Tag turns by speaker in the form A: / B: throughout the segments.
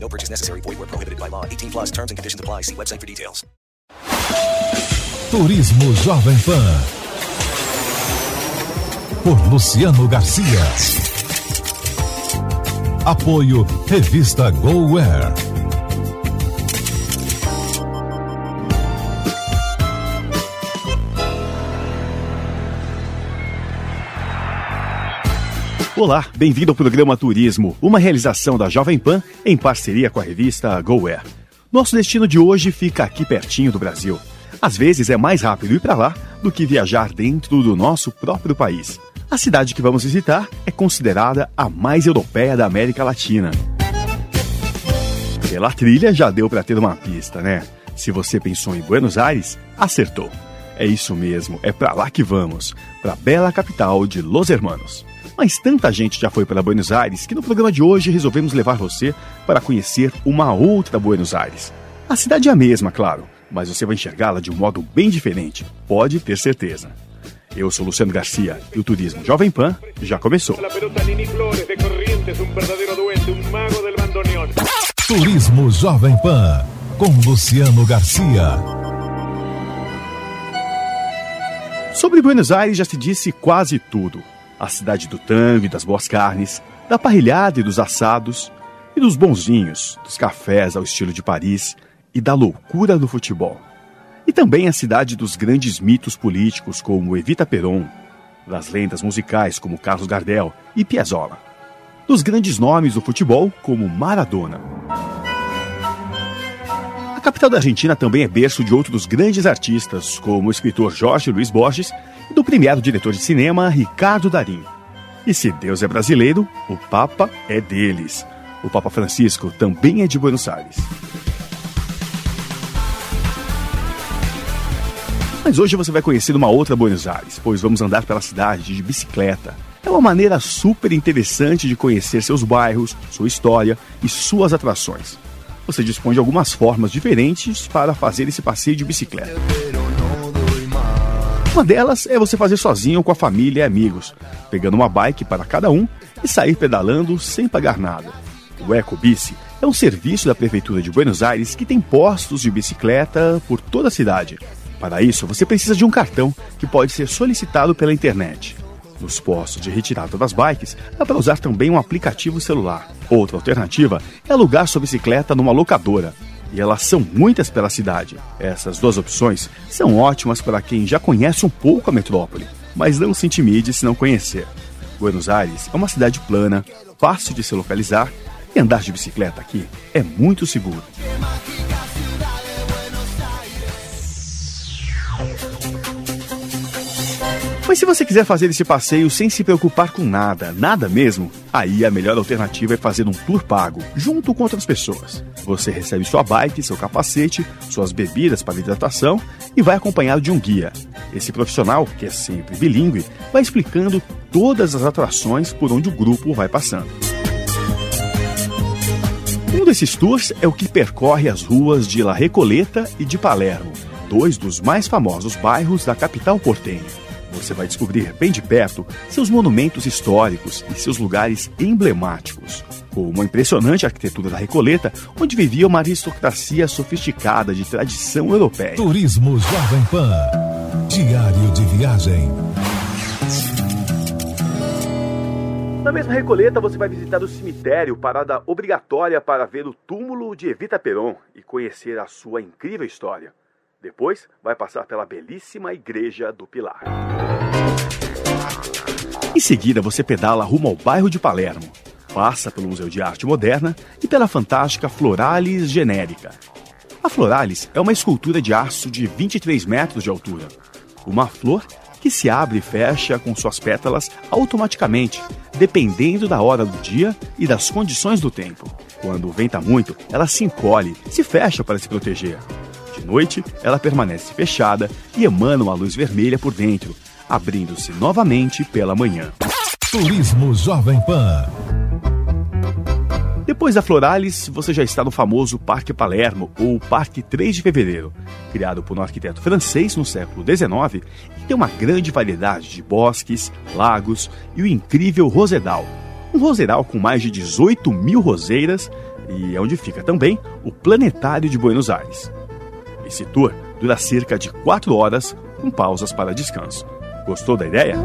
A: No purchase necessary. Void where prohibited by law. 18 plus terms and conditions apply. See website for details.
B: Turismo Jovem Pan. Por Luciano Garcia. Apoio Revista GoWare.
C: Olá, bem-vindo ao programa Turismo, uma realização da Jovem Pan em parceria com a revista GoWare. Nosso destino de hoje fica aqui pertinho do Brasil. Às vezes é mais rápido ir para lá do que viajar dentro do nosso próprio país. A cidade que vamos visitar é considerada a mais europeia da América Latina. Pela trilha já deu para ter uma pista, né? Se você pensou em Buenos Aires, acertou. É isso mesmo, é para lá que vamos, para a bela capital de Los Hermanos. Mas tanta gente já foi para Buenos Aires que no programa de hoje resolvemos levar você para conhecer uma outra Buenos Aires. A cidade é a mesma, claro, mas você vai enxergá-la de um modo bem diferente, pode ter certeza. Eu sou Luciano Garcia e o Turismo Jovem Pan já começou.
B: Turismo Jovem Pan. Com Luciano Garcia.
C: Sobre Buenos Aires já se disse quase tudo. A cidade do tango e das boas carnes, da parrilhada e dos assados, e dos bons vinhos, dos cafés ao estilo de Paris e da loucura do futebol. E também a cidade dos grandes mitos políticos como Evita Peron, das lendas musicais como Carlos Gardel e Piazzolla, dos grandes nomes do futebol como Maradona. Capital da Argentina também é berço de outros grandes artistas, como o escritor Jorge Luiz Borges e do premiado diretor de cinema Ricardo Darim. E se Deus é brasileiro, o Papa é deles. O Papa Francisco também é de Buenos Aires. Mas hoje você vai conhecer uma outra Buenos Aires, pois vamos andar pela cidade de bicicleta. É uma maneira super interessante de conhecer seus bairros, sua história e suas atrações. Você dispõe de algumas formas diferentes para fazer esse passeio de bicicleta. Uma delas é você fazer sozinho com a família e amigos, pegando uma bike para cada um e sair pedalando sem pagar nada. O EcoBici é um serviço da Prefeitura de Buenos Aires que tem postos de bicicleta por toda a cidade. Para isso, você precisa de um cartão que pode ser solicitado pela internet. Nos postos de retirada das bikes, dá para usar também um aplicativo celular. Outra alternativa é alugar sua bicicleta numa locadora. E elas são muitas pela cidade. Essas duas opções são ótimas para quem já conhece um pouco a metrópole, mas não se intimide se não conhecer. Buenos Aires é uma cidade plana, fácil de se localizar e andar de bicicleta aqui é muito seguro. Mas se você quiser fazer esse passeio sem se preocupar com nada, nada mesmo, aí a melhor alternativa é fazer um tour pago, junto com outras pessoas. Você recebe sua bike, seu capacete, suas bebidas para hidratação e vai acompanhado de um guia. Esse profissional, que é sempre bilíngue, vai explicando todas as atrações por onde o grupo vai passando. Um desses tours é o que percorre as ruas de La Recoleta e de Palermo, dois dos mais famosos bairros da capital portenha. Você vai descobrir bem de perto seus monumentos históricos e seus lugares emblemáticos, como a impressionante arquitetura da Recoleta, onde vivia uma aristocracia sofisticada de tradição europeia.
B: Turismo Jovem Pan. Diário de viagem.
C: Na mesma Recoleta, você vai visitar o cemitério, parada obrigatória para ver o túmulo de Evita Peron e conhecer a sua incrível história. Depois, vai passar pela belíssima Igreja do Pilar. Em seguida, você pedala rumo ao bairro de Palermo. Passa pelo Museu de Arte Moderna e pela fantástica Floralis Genérica. A Floralis é uma escultura de aço de 23 metros de altura. Uma flor que se abre e fecha com suas pétalas automaticamente, dependendo da hora do dia e das condições do tempo. Quando venta muito, ela se encolhe, se fecha para se proteger. De noite, ela permanece fechada e emana uma luz vermelha por dentro, abrindo-se novamente pela manhã.
B: Turismo Jovem Pan.
C: Depois da Floralis, você já está no famoso Parque Palermo, ou Parque 3 de Fevereiro, criado por um arquiteto francês no século XIX e tem uma grande variedade de bosques, lagos e o incrível Rosedal. Um rosedal com mais de 18 mil roseiras e é onde fica também o Planetário de Buenos Aires. Esse tour dura cerca de 4 horas, com pausas para descanso. Gostou da ideia?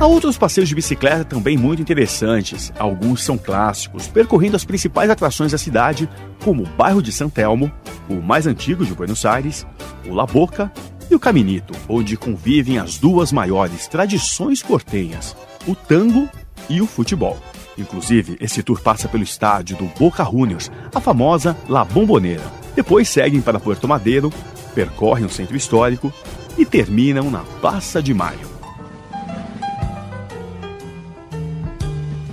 C: Há outros passeios de bicicleta também muito interessantes. Alguns são clássicos, percorrendo as principais atrações da cidade, como o bairro de San Telmo, o mais antigo de Buenos Aires, o La Boca e o Caminito, onde convivem as duas maiores tradições portenhas, o tango e o futebol. Inclusive, esse tour passa pelo estádio do Boca Juniors, a famosa La Bombonera. Depois seguem para Puerto Madeiro, percorrem o centro histórico e terminam na Praça de Maio.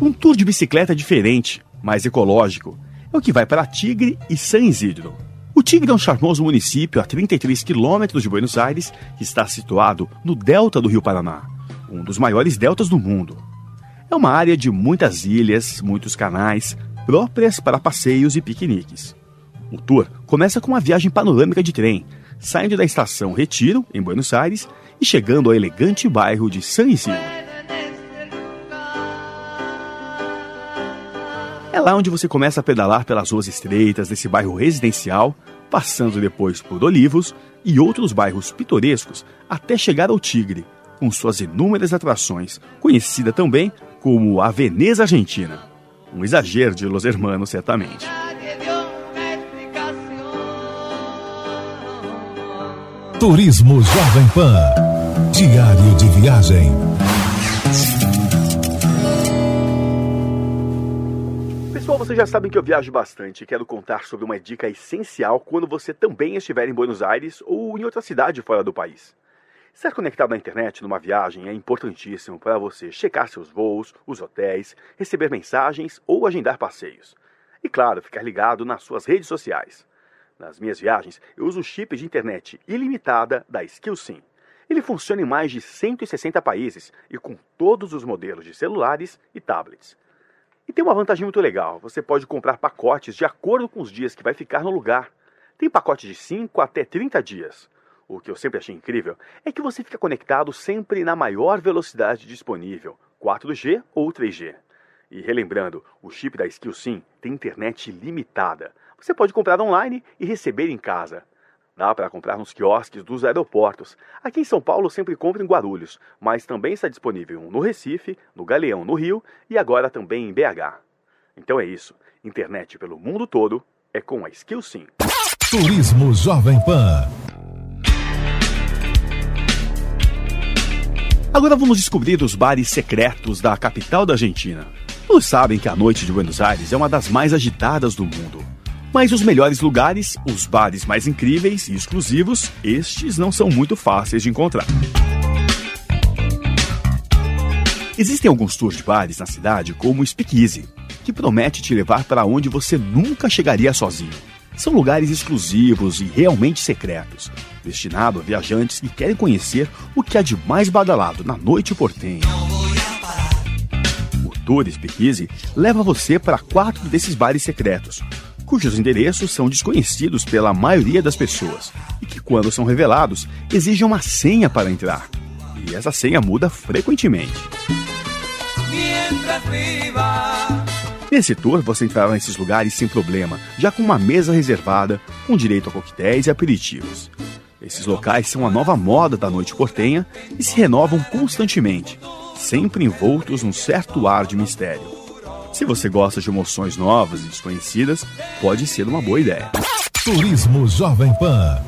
C: Um tour de bicicleta diferente, mais ecológico, é o que vai para Tigre e San Isidro. O Tigre é um charmoso município a 33 quilômetros de Buenos Aires que está situado no delta do Rio Paraná, um dos maiores deltas do mundo. É uma área de muitas ilhas, muitos canais, próprias para passeios e piqueniques. O tour começa com uma viagem panorâmica de trem, saindo da estação Retiro, em Buenos Aires, e chegando ao elegante bairro de San Isidro. É lá onde você começa a pedalar pelas ruas estreitas desse bairro residencial, passando depois por Olivos e outros bairros pitorescos até chegar ao Tigre, com suas inúmeras atrações, conhecida também como a Veneza Argentina. Um exagero de Los Hermanos, certamente.
B: Turismo Jovem Pan. Diário de viagem.
C: Pessoal, vocês já sabem que eu viajo bastante e quero contar sobre uma dica essencial quando você também estiver em Buenos Aires ou em outra cidade fora do país. Estar conectado na internet numa viagem é importantíssimo para você checar seus voos, os hotéis, receber mensagens ou agendar passeios. E claro, ficar ligado nas suas redes sociais. Nas minhas viagens, eu uso o chip de internet ilimitada da SkillSim. Ele funciona em mais de 160 países e com todos os modelos de celulares e tablets. E tem uma vantagem muito legal: você pode comprar pacotes de acordo com os dias que vai ficar no lugar. Tem pacote de 5 até 30 dias. O que eu sempre achei incrível é que você fica conectado sempre na maior velocidade disponível, 4G ou 3G. E relembrando, o chip da SkillSim tem internet limitada. Você pode comprar online e receber em casa. Dá para comprar nos quiosques dos aeroportos. Aqui em São Paulo sempre compro em Guarulhos, mas também está disponível no Recife, no Galeão, no Rio e agora também em BH. Então é isso. Internet pelo mundo todo é com a SkillSim.
B: Turismo Jovem Pan.
C: Agora vamos descobrir os bares secretos da capital da Argentina. Todos sabem que a noite de Buenos Aires é uma das mais agitadas do mundo. Mas os melhores lugares, os bares mais incríveis e exclusivos, estes não são muito fáceis de encontrar. Existem alguns tours de bares na cidade, como o Speakeasy, que promete te levar para onde você nunca chegaria sozinho. São lugares exclusivos e realmente secretos, destinados a viajantes que querem conhecer o que há de mais badalado na noite portenha. O Tour Speakeasy leva você para quatro desses bares secretos, cujos endereços são desconhecidos pela maioria das pessoas e que, quando são revelados, exigem uma senha para entrar. E essa senha muda frequentemente. Nesse tour, você entrará nesses lugares sem problema, já com uma mesa reservada, com direito a coquetéis e aperitivos. Esses locais são a nova moda da noite portenha e se renovam constantemente, sempre envoltos num certo ar de mistério. Se você gosta de emoções novas e desconhecidas, pode ser uma boa ideia.
B: Turismo Jovem Pan.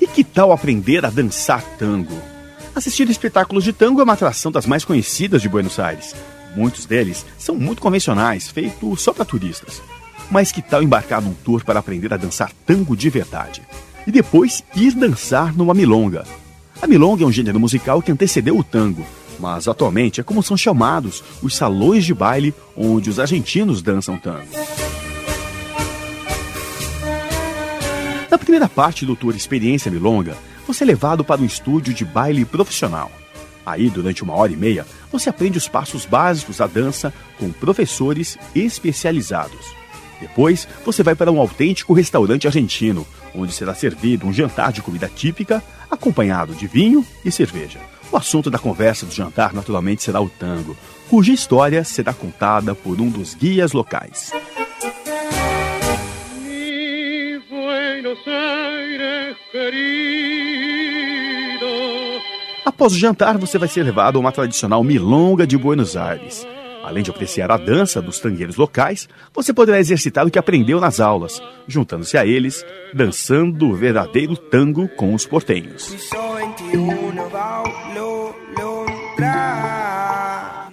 C: E que tal aprender a dançar tango? Assistir espetáculos de tango é uma atração das mais conhecidas de Buenos Aires. Muitos deles são muito convencionais, feitos só para turistas. Mas que tal embarcar num tour para aprender a dançar tango de verdade? E depois ir dançar numa milonga? A milonga é um gênero musical que antecedeu o tango, mas atualmente é como são chamados os salões de baile onde os argentinos dançam tango. Na primeira parte do tour Experiência Milonga, você é levado para um estúdio de baile profissional. Aí, durante uma hora e meia, você aprende os passos básicos da dança com professores especializados. Depois, você vai para um autêntico restaurante argentino, onde será servido um jantar de comida típica, acompanhado de vinho e cerveja. O assunto da conversa do jantar, naturalmente, será o tango, cuja história será contada por um dos guias locais. Após o jantar, você vai ser levado a uma tradicional milonga de Buenos Aires. Além de apreciar a dança dos tangueiros locais, você poderá exercitar o que aprendeu nas aulas, juntando-se a eles, dançando o verdadeiro tango com os portenhos.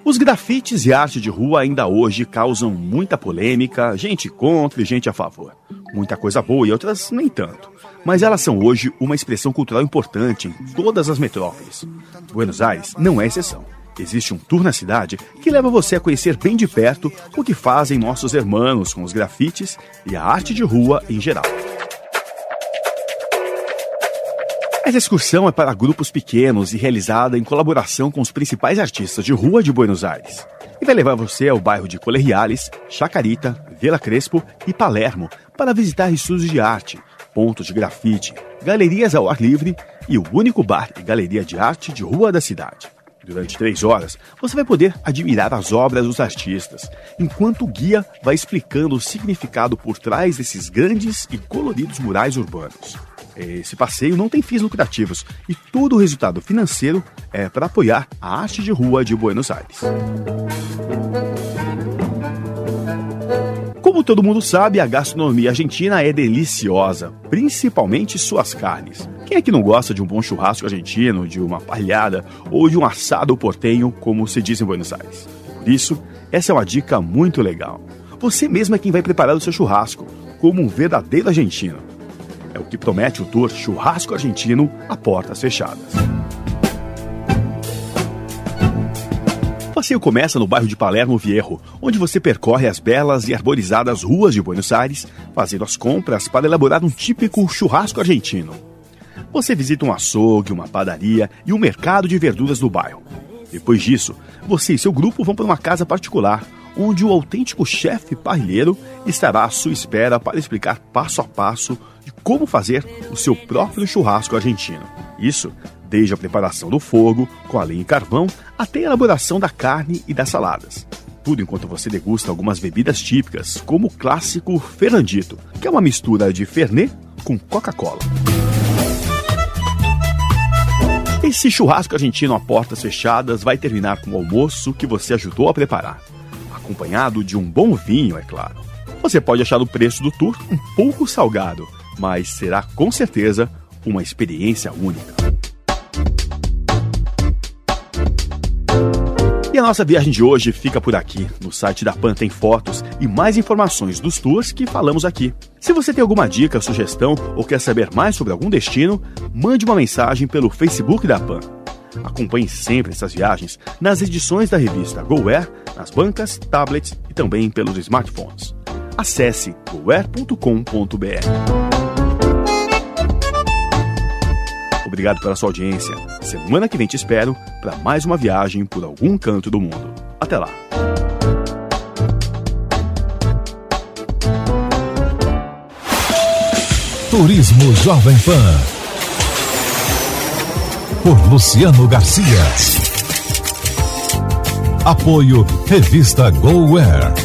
C: Os grafites e arte de rua ainda hoje causam muita polêmica, gente contra e gente a favor. Muita coisa boa e outras nem tanto. Mas elas são hoje uma expressão cultural importante em todas as metrópoles. Buenos Aires não é exceção. Existe um tour na cidade que leva você a conhecer bem de perto o que fazem nossos irmãos com os grafites e a arte de rua em geral. Essa excursão é para grupos pequenos e realizada em colaboração com os principais artistas de rua de Buenos Aires. E vai levar você ao bairro de Colegiales, Chacarita, Vila Crespo e Palermo para visitar estúdios de arte, pontos de grafite, galerias ao ar livre e o único bar e galeria de arte de rua da cidade. Durante três horas, você vai poder admirar as obras dos artistas, enquanto o guia vai explicando o significado por trás desses grandes e coloridos murais urbanos. Esse passeio não tem fins lucrativos e todo o resultado financeiro é para apoiar a arte de rua de Buenos Aires. Todo mundo sabe, a gastronomia argentina é deliciosa, principalmente suas carnes. Quem é que não gosta de um bom churrasco argentino, de uma palhada ou de um assado portenho, como se diz em Buenos Aires? Por isso, essa é uma dica muito legal. Você mesmo é quem vai preparar o seu churrasco, como um verdadeiro argentino. É o que promete o tour Churrasco Argentino a portas fechadas. Passeio começa no bairro de Palermo Viejo, onde você percorre as belas e arborizadas ruas de Buenos Aires, fazendo as compras para elaborar um típico churrasco argentino. Você visita um açougue, uma padaria e um mercado de verduras do bairro. Depois disso, você e seu grupo vão para uma casa particular, onde o autêntico chefe parrilheiro estará à sua espera para explicar passo a passo de como fazer o seu próprio churrasco argentino. Isso desde a preparação do fogo, com a lenha e carvão, até a elaboração da carne e das saladas. Tudo enquanto você degusta algumas bebidas típicas, como o clássico Fernandito, que é uma mistura de Fernet com Coca-Cola. Esse churrasco argentino a portas fechadas vai terminar com o almoço que você ajudou a preparar, acompanhado de um bom vinho, é claro. Você pode achar o preço do tour um pouco salgado, mas será com certeza uma experiência única. E a nossa viagem de hoje fica por aqui. No site da PAN tem fotos e mais informações dos tours que falamos aqui. Se você tem alguma dica, sugestão ou quer saber mais sobre algum destino, mande uma mensagem pelo Facebook da PAN. Acompanhe sempre essas viagens nas edições da revista GoWare, nas bancas, tablets e também pelos smartphones. Acesse goware.com.br. Obrigado pela sua audiência. Semana que vem te espero para mais uma viagem por algum canto do mundo. Até lá!
B: Turismo Jovem Pan. Por Luciano Garcia. Apoio Revista GoWare.